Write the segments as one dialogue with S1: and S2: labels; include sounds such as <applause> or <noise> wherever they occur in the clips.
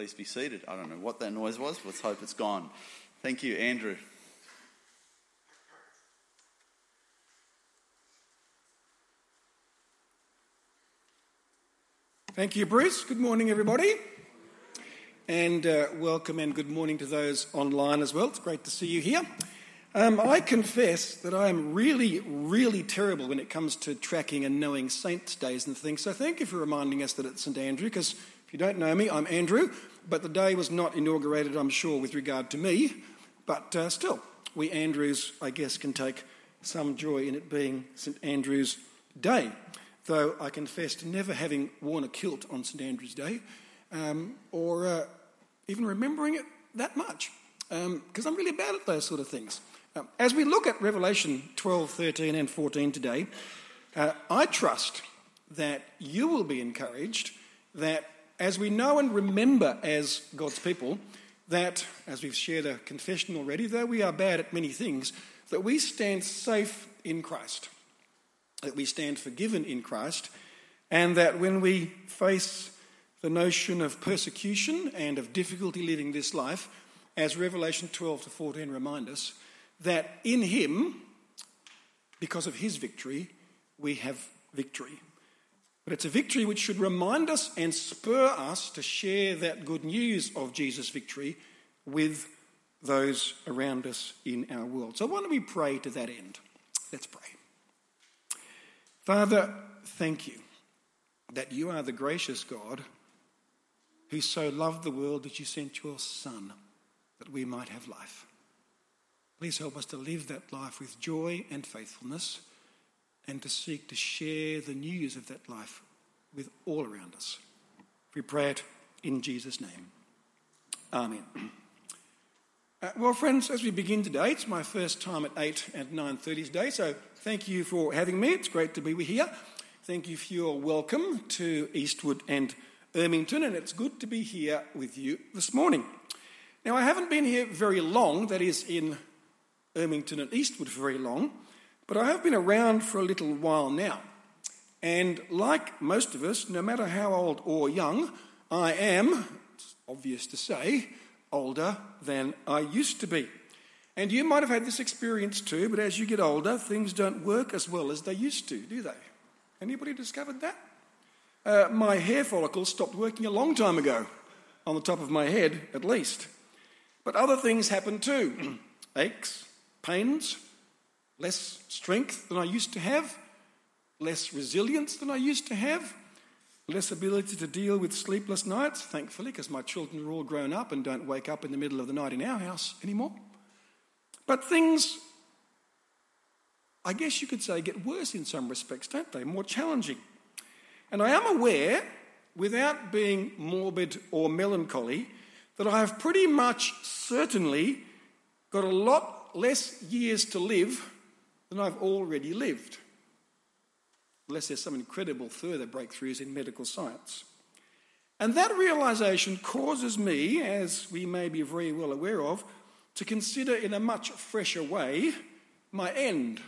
S1: Please be seated. I don't know what that noise was. Let's hope it's gone. Thank you, Andrew.
S2: Thank you, Bruce. Good morning, everybody. And uh, welcome and good morning to those online as well. It's great to see you here. Um, I confess that I am really, really terrible when it comes to tracking and knowing saints' days and things. So thank you for reminding us that it's St. Andrew, because if you don't know me, I'm Andrew, but the day was not inaugurated, I'm sure, with regard to me. But uh, still, we Andrews, I guess, can take some joy in it being St. Andrew's Day, though I confess to never having worn a kilt on St. Andrew's Day um, or uh, even remembering it that much, because um, I'm really bad at those sort of things. Um, as we look at Revelation 12, 13, and 14 today, uh, I trust that you will be encouraged that as we know and remember as God's people, that, as we've shared a confession already, though we are bad at many things, that we stand safe in Christ, that we stand forgiven in Christ, and that when we face the notion of persecution and of difficulty living this life, as Revelation 12 to 14 remind us, that in him, because of his victory, we have victory. But it's a victory which should remind us and spur us to share that good news of Jesus' victory with those around us in our world. So, why don't we pray to that end? Let's pray. Father, thank you that you are the gracious God who so loved the world that you sent your Son that we might have life. Please help us to live that life with joy and faithfulness and to seek to share the news of that life with all around us. We pray it in Jesus' name. Amen. <clears throat> Uh, well, friends, as we begin today, it's my first time at 8 and 9.30 today, so thank you for having me. It's great to be here. Thank you for your welcome to Eastwood and Ermington, and it's good to be here with you this morning. Now, I haven't been here very long, that is, in Ermington and Eastwood for very long, but I have been around for a little while now. And like most of us, no matter how old or young, I am, it's obvious to say, older than I used to be. And you might have had this experience too, but as you get older, things don't work as well as they used to, do they? Anybody discovered that? Uh, my hair follicles stopped working a long time ago, on the top of my head at least. But other things happen too <clears throat> aches, pains, less strength than I used to have, less resilience than I used to have, less ability to deal with sleepless nights, thankfully, because my children are all grown up and don't wake up in the middle of the night in our house anymore. But things, I guess you could say, get worse in some respects, don't they? More challenging. And I am aware, without being morbid or melancholy, that I have pretty much certainly got a lot less years to live than I've already lived, unless there's some incredible further breakthroughs in medical science. And that realization causes me, as we may be very well aware of, to consider in a much fresher way my end.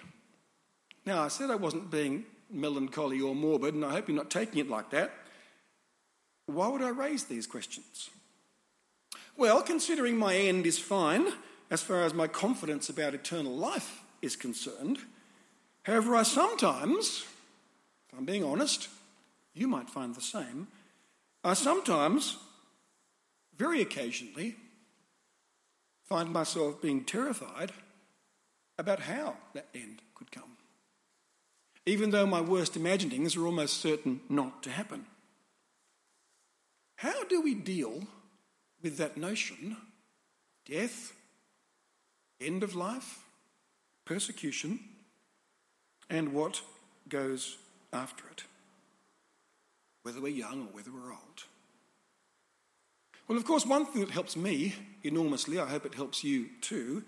S2: Now, I said I wasn't being melancholy or morbid, and I hope you're not taking it like that. Why would I raise these questions? Well, considering my end is fine as far as my confidence about eternal life is concerned, however, I sometimes, if I'm being honest, you might find the same, I sometimes, very occasionally, find myself being terrified about how that end could come even though my worst imaginings are almost certain not to happen. How do we deal with that notion death, end of life, persecution, and what goes after it, whether we're young or whether we're old? Well, of course, one thing that helps me enormously, I hope it helps you too,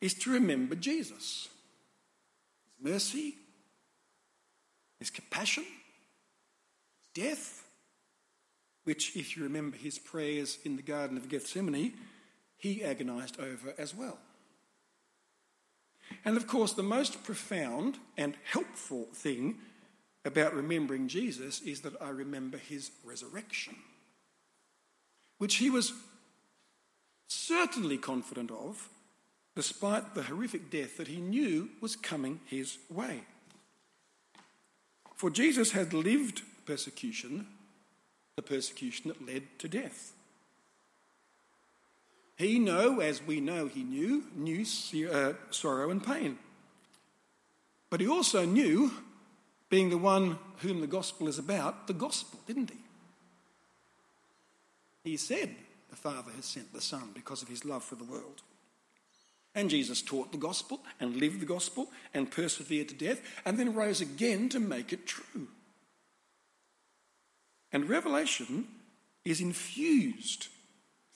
S2: is to remember Jesus. His mercy, his compassion, his death, which, if you remember his prayers in the Garden of Gethsemane, he agonized over as well. And of course, the most profound and helpful thing about remembering Jesus is that I remember his resurrection. which he was certainly confident of, despite the horrific death that he knew was coming his way. For Jesus had lived persecution, the persecution that led to death. He knew, as we know he knew, knew uh, sorrow and pain. But he also knew, being the one whom the gospel is about, the gospel, didn't he? He said, The Father has sent the Son because of his love for the world. And Jesus taught the gospel and lived the gospel and persevered to death and then rose again to make it true. And Revelation is infused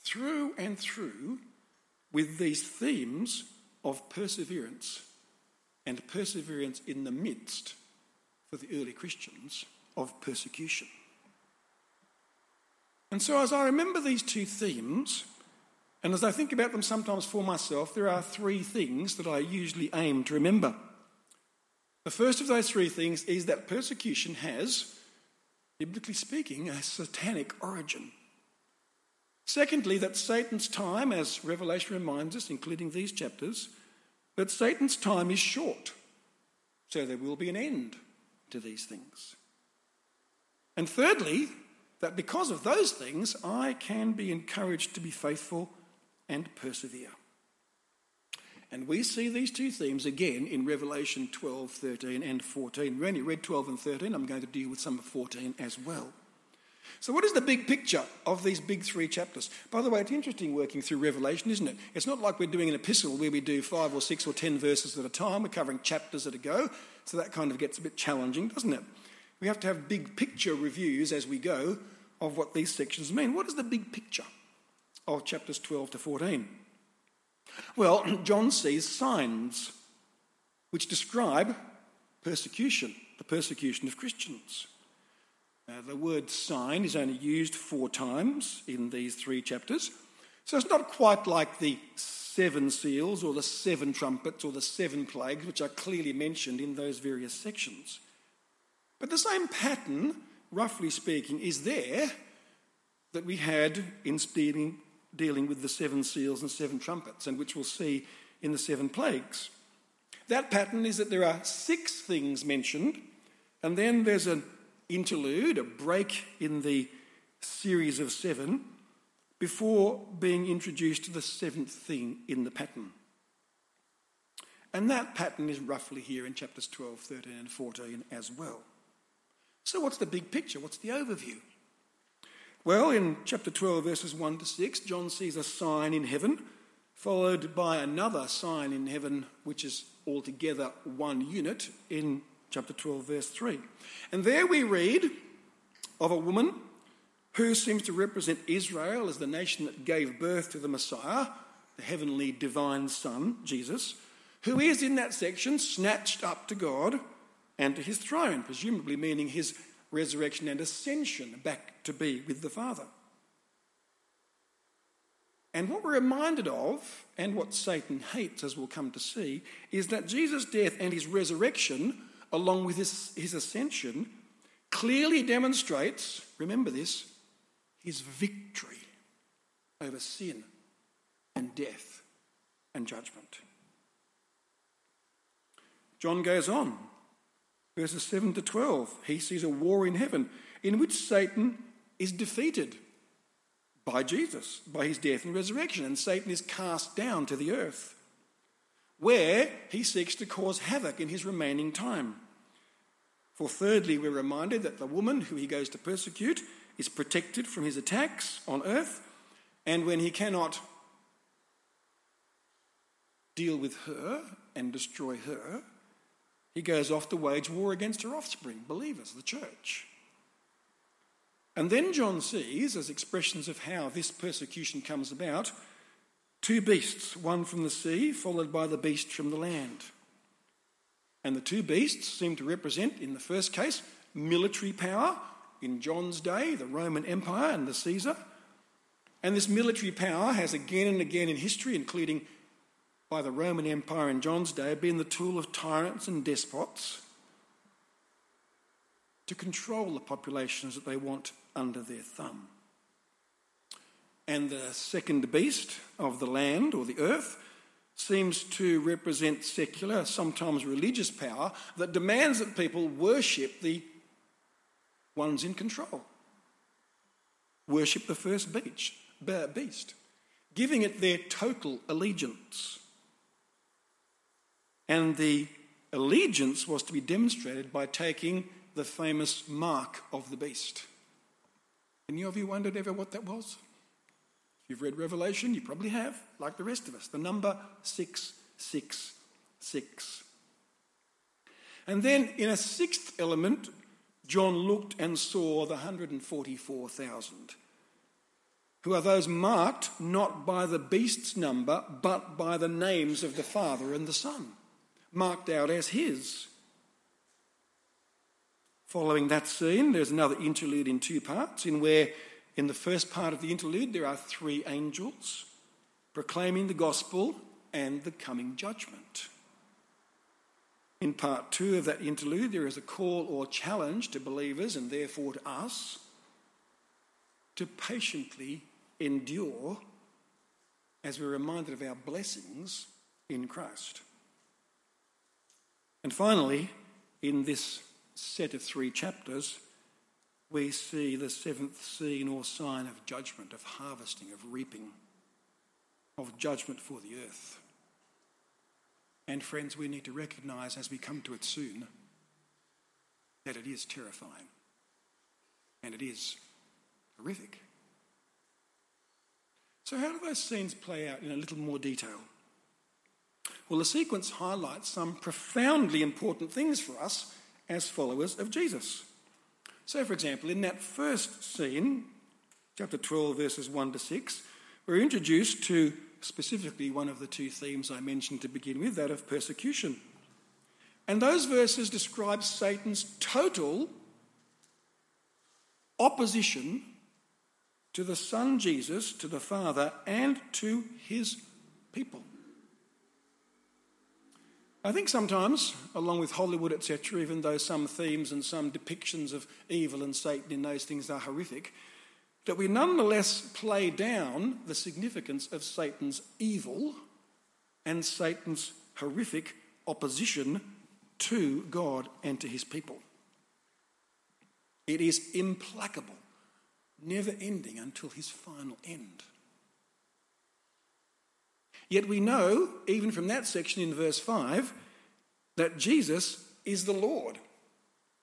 S2: through and through with these themes of perseverance and perseverance in the midst, for the early Christians, of persecution. And so, as I remember these two themes, and as I think about them sometimes for myself, there are three things that I usually aim to remember. The first of those three things is that persecution has, biblically speaking, a satanic origin. Secondly, that Satan's time, as Revelation reminds us, including these chapters, that Satan's time is short. So there will be an end to these things. And thirdly, that because of those things, I can be encouraged to be faithful and persevere. And we see these two themes again in Revelation 12, 13, and 14. We only read 12 and 13. I'm going to deal with some of 14 as well. So, what is the big picture of these big three chapters? By the way, it's interesting working through Revelation, isn't it? It's not like we're doing an epistle where we do five or six or ten verses at a time. We're covering chapters at a go. So, that kind of gets a bit challenging, doesn't it? We have to have big picture reviews as we go of what these sections mean. What is the big picture of chapters 12 to 14? Well, <clears throat> John sees signs which describe persecution, the persecution of Christians. Uh, the word sign is only used four times in these three chapters. So it's not quite like the seven seals or the seven trumpets or the seven plagues, which are clearly mentioned in those various sections. But the same pattern, roughly speaking, is there that we had in dealing, dealing with the seven seals and seven trumpets, and which we'll see in the seven plagues. That pattern is that there are six things mentioned, and then there's an interlude, a break in the series of seven, before being introduced to the seventh thing in the pattern. And that pattern is roughly here in chapters 12, 13, and 14 as well. So, what's the big picture? What's the overview? Well, in chapter 12, verses 1 to 6, John sees a sign in heaven, followed by another sign in heaven, which is altogether one unit in chapter 12, verse 3. And there we read of a woman who seems to represent Israel as the nation that gave birth to the Messiah, the heavenly divine Son, Jesus, who is in that section snatched up to God and to his throne, presumably meaning his resurrection and ascension back to be with the Father. And what we're reminded of, and what Satan hates, as we'll come to see, is that Jesus' death and his resurrection along with his, his ascension, clearly demonstrates, remember this, his victory over sin and death and judgment. John goes on, verses 7 to 12. He sees a war in heaven in which Satan is defeated by Jesus, by his death and resurrection, and Satan is cast down to the earth where he seeks to cause havoc in his remaining time. For thirdly, we're reminded that the woman who he goes to persecute is protected from his attacks on earth, and when he cannot deal with her and destroy her, he goes off to wage war against her offspring, believers, the church. And then John sees, as expressions of how this persecution comes about, two beasts, one from the sea, followed by the beast from the land. And the two beasts seem to represent, in the first case, military power. In John's day, the Roman Empire and the Caesar. And this military power has again and again in history, including by the Roman Empire in John's day, been the tool of tyrants and despots to control the populations that they want under their thumb. And the second beast of the land or the earth seems to represent secular, sometimes religious power that demands that people worship the ones in control. Worship the first beast, giving it their total allegiance. And the allegiance was to be demonstrated by taking the famous mark of the beast. Any of you wondered ever what that was? You've read Revelation, you probably have, like the rest of us. The number 666. And then in a sixth element, John looked and saw the 144,000, who are those marked not by the beast's number, but by the names of the Father and the Son, marked out as his. Following that scene, there's another interlude in two parts, in where in the first part of the interlude there are three angels proclaiming the gospel and the coming judgment. In part two of that interlude, there is a call or challenge to believers and therefore to us to patiently endure as we're reminded of our blessings in Christ. And finally, in this set of three chapters, we see the seventh scene or sign of judgment, of harvesting, of reaping, of judgment for the earth. And friends, we need to recognize as we come to it soon that it is terrifying and it is horrific. So, how do those scenes play out in a little more detail? Well, the sequence highlights some profoundly important things for us as followers of Jesus. So, for example, in that first scene, chapter 12, verses 1 to 6, we're introduced to specifically one of the two themes I mentioned to begin with, that of persecution. And those verses describe Satan's total opposition to the Son Jesus, to the Father, and to his people. I think sometimes, along with Hollywood, etc., even though some themes and some depictions of evil and Satan in those things are horrific, that we nonetheless play down the significance of Satan's evil and Satan's horrific opposition to God and to his people. It is implacable, never ending until his final end. Yet we know, even from that section in verse 5, that Jesus is the Lord,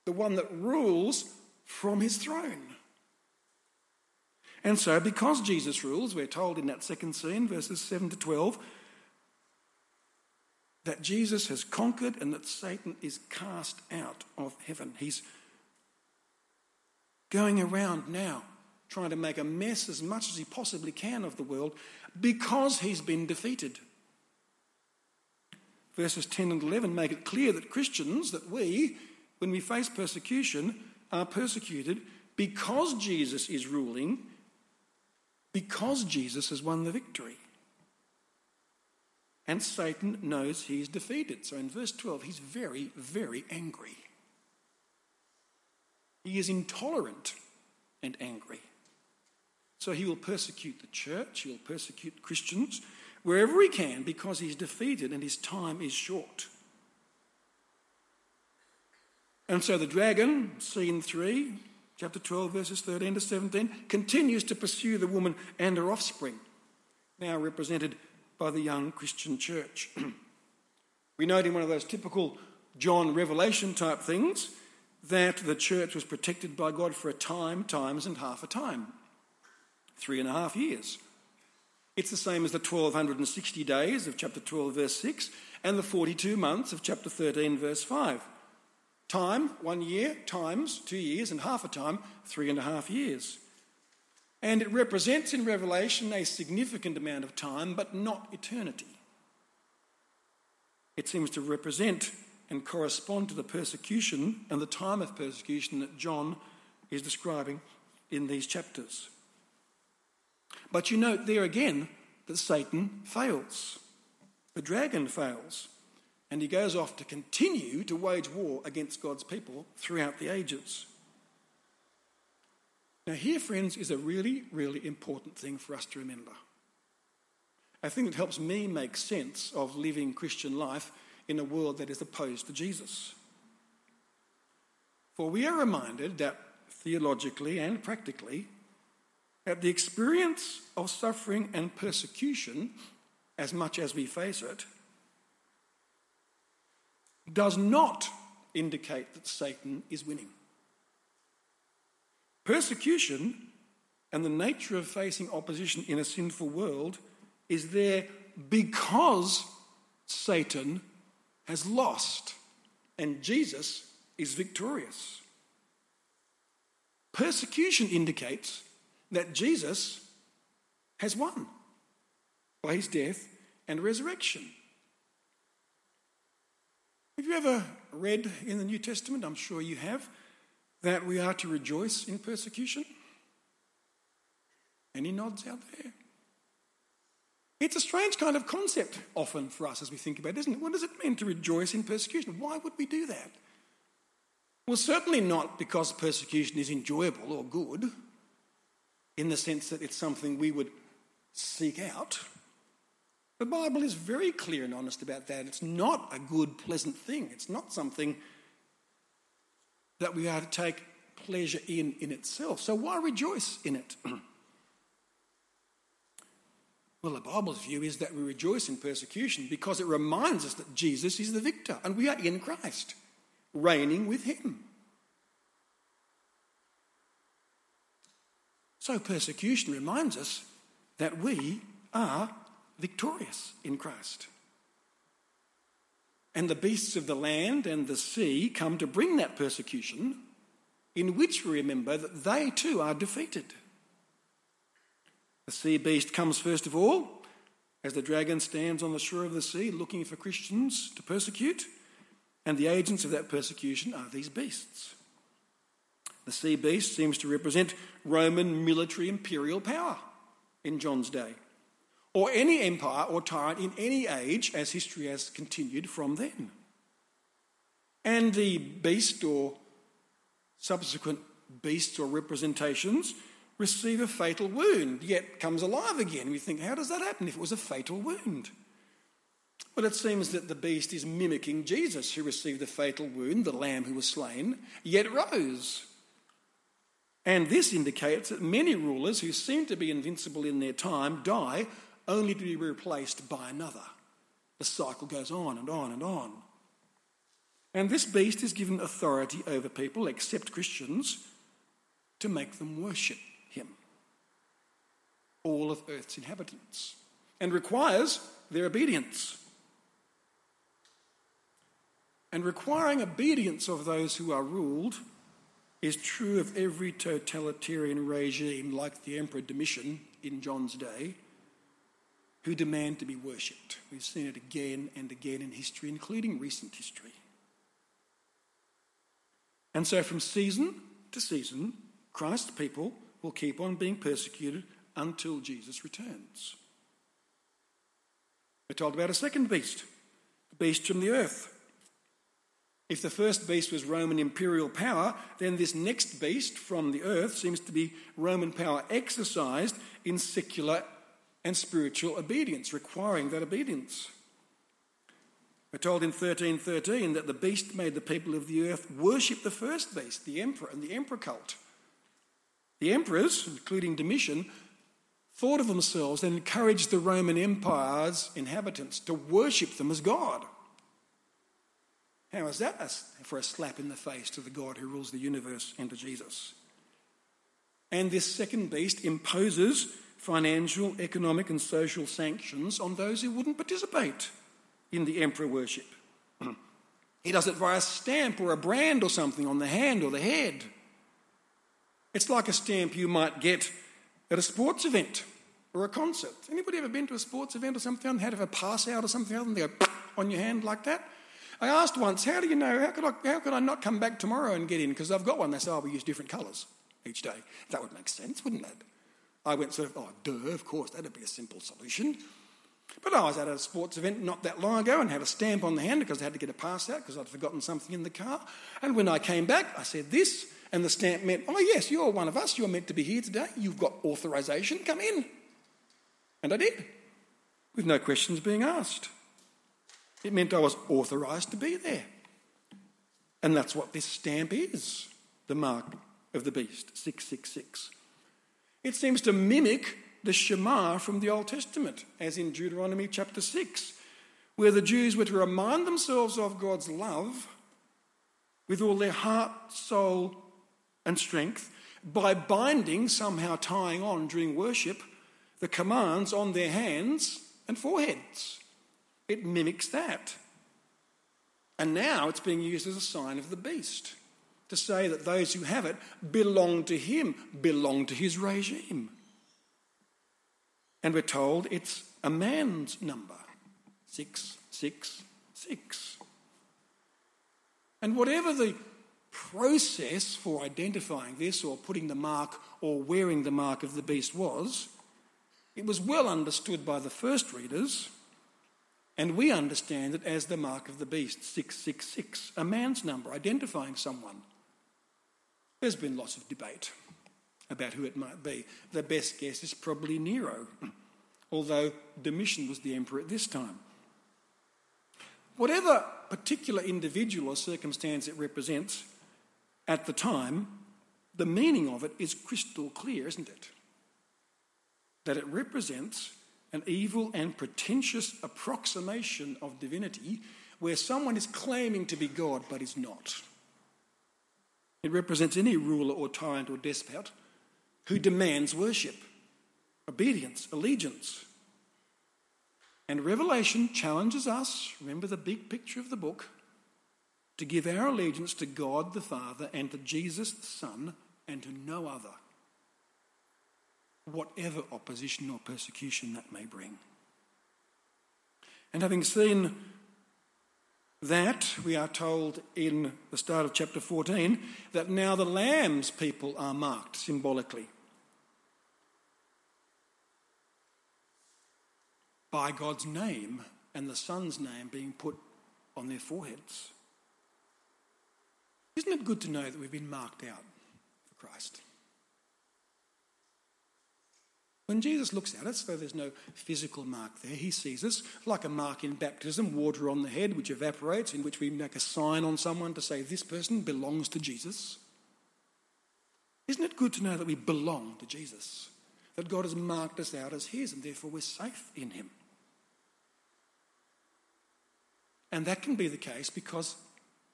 S2: the one that rules from his throne. And so, because Jesus rules, we're told in that second scene, verses 7 to 12, that Jesus has conquered and that Satan is cast out of heaven. He's going around now trying to make a mess as much as he possibly can of the world because he's been defeated. Verses 10 and 11 make it clear that Christians, that we, when we face persecution, are persecuted because Jesus is ruling, because Jesus has won the victory. And Satan knows he's defeated. So in verse 12, he's very, very angry. He is intolerant and angry. So he will persecute the church, he'll persecute Christians wherever he can because he's defeated and his time is short. And so the dragon, scene 3, chapter 12, verses 13 to 17, continues to pursue the woman and her offspring, now represented by the young Christian church. <clears throat> we note in one of those typical John Revelation type things that the church was protected by God for a time, times, and half a time three and a half years. It's the same as the 1260 days of chapter 12, verse 6, and the 42 months of chapter 13, verse 5. Time, one year, times, two years, and half a time, three and a half years. And it represents in Revelation a significant amount of time, but not eternity. It seems to represent and correspond to the persecution and the time of persecution that John is describing in these chapters. But you note there again that Satan fails. The dragon fails. And he goes off to continue to wage war against God's people throughout the ages. Now, here, friends, is a really, really important thing for us to remember. I think it helps me make sense of living Christian life in a world that is opposed to Jesus. For we are reminded that theologically and practically, that the experience of suffering and persecution, as much as we face it, does not indicate that Satan is winning. Persecution and the nature of facing opposition in a sinful world is there because Satan has lost and Jesus is victorious. Persecution indicates that Jesus has won by his death and resurrection. Have you ever read in the New Testament? I'm sure you have that we are to rejoice in persecution? Any nods out there? It's a strange kind of concept often for us as we think about it, isn't it? What does it mean to rejoice in persecution? Why would we do that? Well, certainly not because persecution is enjoyable or good, in the sense that it's something we would seek out. The Bible is very clear and honest about that. It's not a good, pleasant thing. It's not something that we are to take pleasure in in itself. So why rejoice in it? <clears throat> well, the Bible's view is that we rejoice in persecution because it reminds us that Jesus is the victor and we are in Christ, reigning with him. So persecution reminds us that we are victorious in Christ. And the beasts of the land and the sea come to bring that persecution, in which we remember that they too are defeated. The sea beast comes first of all, as the dragon stands on the shore of the sea looking for Christians to persecute, and the agents of that persecution are these beasts. The sea beast seems to represent Roman military imperial power in John's day or any empire or tyrant in any age as history has continued from then. And the beast or subsequent beasts or representations receive a fatal wound, yet comes alive again. We think, how does that happen if it was a fatal wound? Well, it seems that the beast is mimicking Jesus, who received a fatal wound, the lamb who was slain, yet rose. And this indicates that many rulers who seem to be invincible in their time die only to be replaced by another. The cycle goes on and on and on. And this beast is given authority over people, except Christians, to make them worship him. All of earth's inhabitants. And requires their obedience. And requiring obedience of those who are ruled is true of every totalitarian regime like the Emperor Domitian in John's day who demand to be worshipped. We've seen it again and again in history, including recent history. And so, from season to season, Christ's people will keep on being persecuted until Jesus returns. We're told about a second beast, the beast from the earth. If the first beast was Roman imperial power, then this next beast from the earth seems to be Roman power exercised in secular and spiritual obedience, requiring that obedience. We're told in 1313 that the beast made the people of the earth worship the first beast, the emperor, and the emperor cult. The emperors, including Domitian, thought of themselves and encouraged the Roman Empire's inhabitants to worship them as God. How is that for a slap in the face to the God who rules the universe and to Jesus? And this second beast imposes financial, economic, and social sanctions on those who wouldn't participate in the emperor worship. <clears throat> he does it via a stamp or a brand or something on the hand or the head. It's like a stamp you might get at a sports event or a concert. Anybody ever been to a sports event or something and had a pass out or something and they go <clears throat> on your hand like that? I asked once, how do you know, how could I, how could I not come back tomorrow and get in? Because I've got one. They say, oh, we use different colours each day. That would make sense, wouldn't it? I went sort of, oh, duh, of course, that'd be a simple solution. But I was at a sports event not that long ago and had a stamp on the hand because I had to get a pass out because I'd forgotten something in the car. And when I came back, I said this, And the stamp meant, oh, yes, you're one of us. You're meant to be here today. You've got authorization. Come in. And I did, with no questions being asked. It meant I was authorized to be there. And that's what this stamp is the mark of the beast, 666. It seems to mimic the Shema from the Old Testament, as in Deuteronomy chapter 6, where the Jews were to remind themselves of God's love with all their heart, soul, and strength by binding, somehow tying on during worship, the commands on their hands and foreheads. It mimics that. And now it's being used as a sign of the beast to say that those who have it belong to him, belong to his regime. And we're told it's a man's number 666. And whatever the process for identifying this or putting the mark or wearing the mark of the beast was, it was well understood by the first readers, and we understand it as the mark of the beast 666, a man's number identifying someone. There's been lots of debate about who it might be. The best guess is probably Nero, <clears throat> although Domitian was the emperor at this time. Whatever particular individual or circumstance it represents at the time, the meaning of it is crystal clear, isn't it? That it represents an evil and pretentious approximation of divinity where someone is claiming to be God but is not. It represents any ruler or tyrant or despot who demands worship, obedience, allegiance. And Revelation challenges us, remember the big picture of the book, to give our allegiance to God the Father and to Jesus the Son and to no other, whatever opposition or persecution that may bring. And having seen that, we are told in the start of chapter 14 that now the Lamb's people are marked symbolically. by God's name and the Son's name being put on their foreheads. Isn't it good to know that we've been marked out for Christ? When Jesus looks at us, though there's no physical mark there, he sees us like a mark in baptism, water on the head which evaporates, in which we make a sign on someone to say this person belongs to Jesus. Isn't it good to know that we belong to Jesus? That God has marked us out as his and therefore we're safe in him? And that can be the case because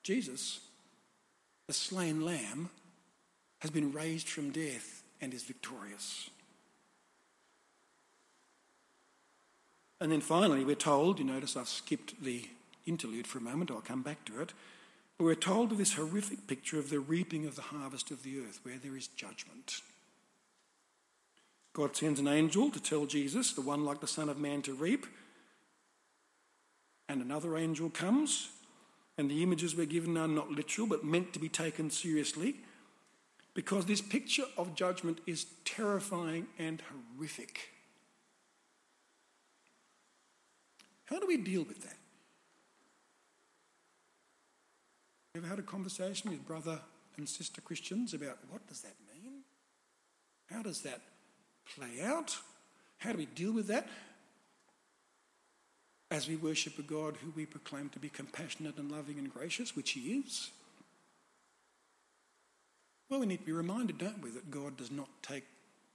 S2: Jesus, the slain lamb, has been raised from death and is victorious. And then finally, we're told, you notice I've skipped the interlude for a moment, I'll come back to it. But we're told of this horrific picture of the reaping of the harvest of the earth, where there is judgment. God sends an angel to tell Jesus, the one like the Son of Man, to reap and another angel comes, and the images we're given are not literal but meant to be taken seriously because this picture of judgment is terrifying and horrific. How do we deal with that? Ever had a conversation with brother and sister Christians about what does that mean? How does that play out? How do we deal with that? as we worship a God who we proclaim to be compassionate and loving and gracious, which He is? Well, we need to be reminded, don't we, that God does not take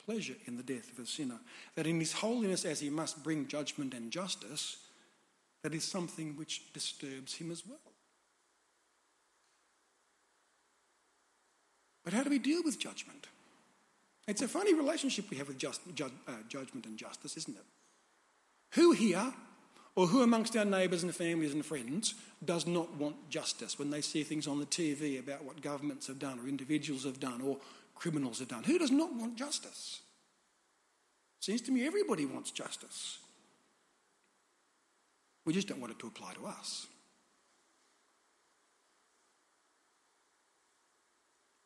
S2: pleasure in the death of a sinner. That in His holiness, as He must bring judgment and justice, that is something which disturbs Him as well. But how do we deal with judgment? It's a funny relationship we have with just, ju- uh, judgment and justice, isn't it? Who here or who amongst our neighbours and families and friends does not want justice when they see things on the TV about what governments have done or individuals have done or criminals have done? Who does not want justice? Seems to me everybody wants justice. We just don't want it to apply to us.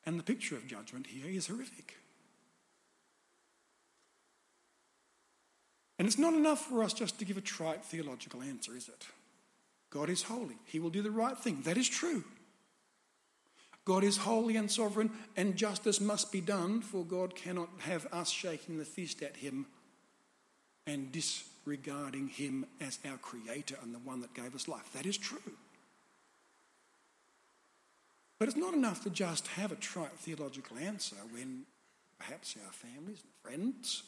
S2: And the picture of judgment here is horrific. And it's not enough for us just to give a trite theological answer, is it? God is holy. He will do the right thing. That is true. God is holy and sovereign, and justice must be done, for God cannot have us shaking the fist at him and disregarding him as our creator and the one that gave us life. That is true. But it's not enough to just have a trite theological answer when perhaps our families and friends,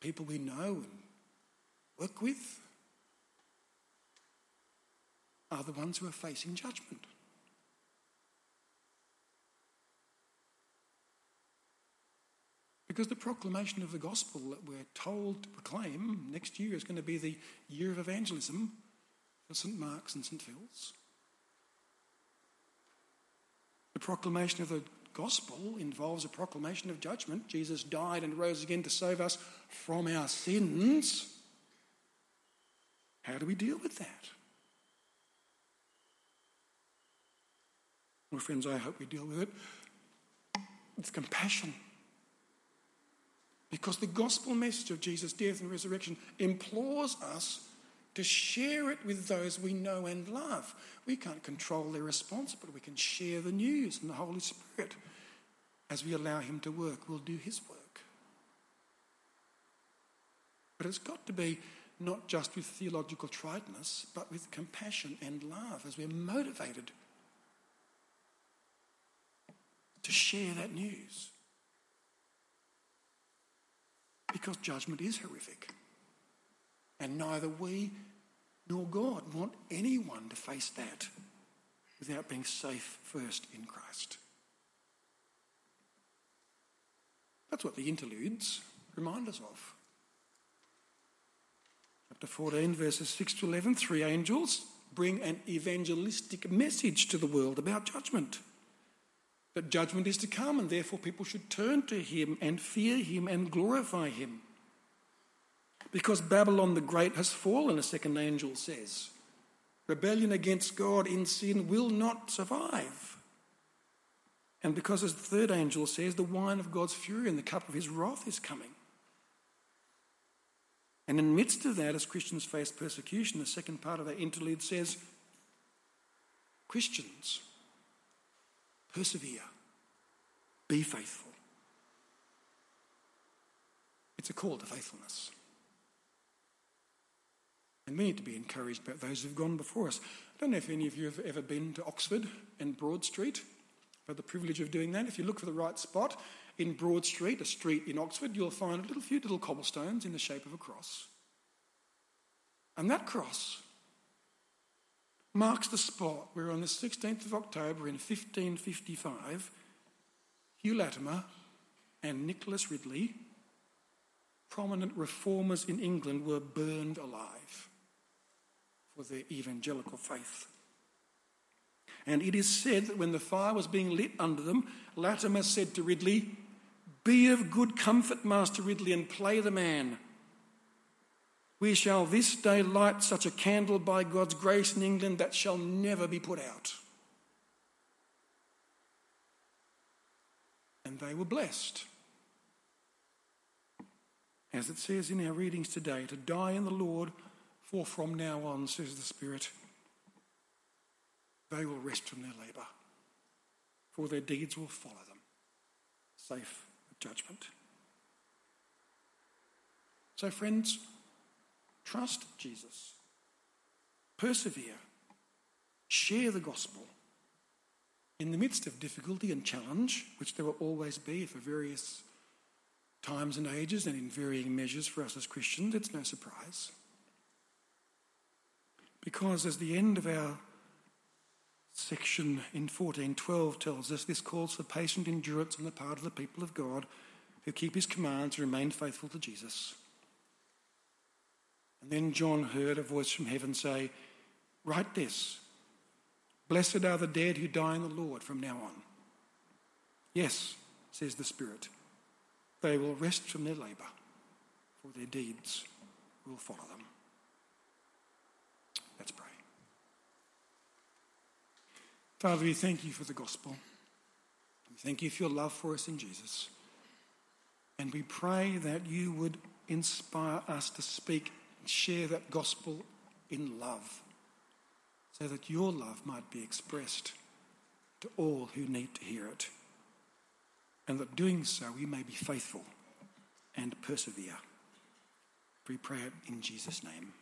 S2: people we know and work with, are the ones who are facing judgment. Because the proclamation of the gospel that we're told to proclaim next year is going to be the year of evangelism for St. Mark's and St. Phil's. The proclamation of the gospel involves a proclamation of judgment. Jesus died and rose again to save us from our sins. How do we deal with that? Well, friends, I hope we deal with it with compassion. Because the gospel message of Jesus' death and resurrection implores us to share it with those we know and love. We can't control their response, but we can share the news, and the Holy Spirit, as we allow Him to work, will do His work. But it's got to be not just with theological triteness, but with compassion and love as we're motivated to share that news because judgment is horrific. And neither we nor God want anyone to face that without being safe first in Christ. That's what the interludes remind us of. Chapter 14, verses 6 to 11 three angels bring an evangelistic message to the world about judgment that judgment is to come, and therefore people should turn to him and fear him and glorify him. Because Babylon the Great has fallen, a second angel says. Rebellion against God in sin will not survive. And because, as the third angel says, the wine of God's fury and the cup of his wrath is coming. And in the midst of that, as Christians face persecution, the second part of that interlude says, Christians, Persevere. Be faithful. It's a call to faithfulness. And we need to be encouraged by those who've gone before us. I don't know if any of you have ever been to Oxford and Broad Street. I've had the privilege of doing that. If you look for the right spot in Broad Street, a street in Oxford, you'll find a little few little cobblestones in the shape of a cross. And that cross marks the spot where on the 16th of October in 1555, Hugh Latimer and Nicholas Ridley, prominent reformers in England, were burned alive for their evangelical faith. And it is said that when the fire was being lit under them, Latimer said to Ridley, Be of good comfort, Master Ridley, and play the man. We shall this day light such a candle by God's grace in England that shall never be put out. And they were blessed. As it says in our readings today, to die in the Lord, for from now on, says the Spirit, they will rest from their labour, for their deeds will follow them, safe judgment. So, friends, Trust Jesus. Persevere. Share the gospel. In the midst of difficulty and challenge, which there will always be for various times and ages and in varying measures for us as Christians, it's no surprise. Because as the end of our section in 1412 tells us, this calls for patient endurance on the part of the people of God who keep his commands and remain faithful to Jesus. And then John heard a voice from heaven say, Write this Blessed are the dead who die in the Lord from now on. Yes, says the Spirit, they will rest from their labour, for their deeds will follow them. Let's pray. Father, we thank you for the gospel. We thank you for your love for us in Jesus. And we pray that you would inspire us to speak share that gospel in love so that your love might be expressed to all who need to hear it. And that doing so, we may be faithful and persevere. We pray it in Jesus' name.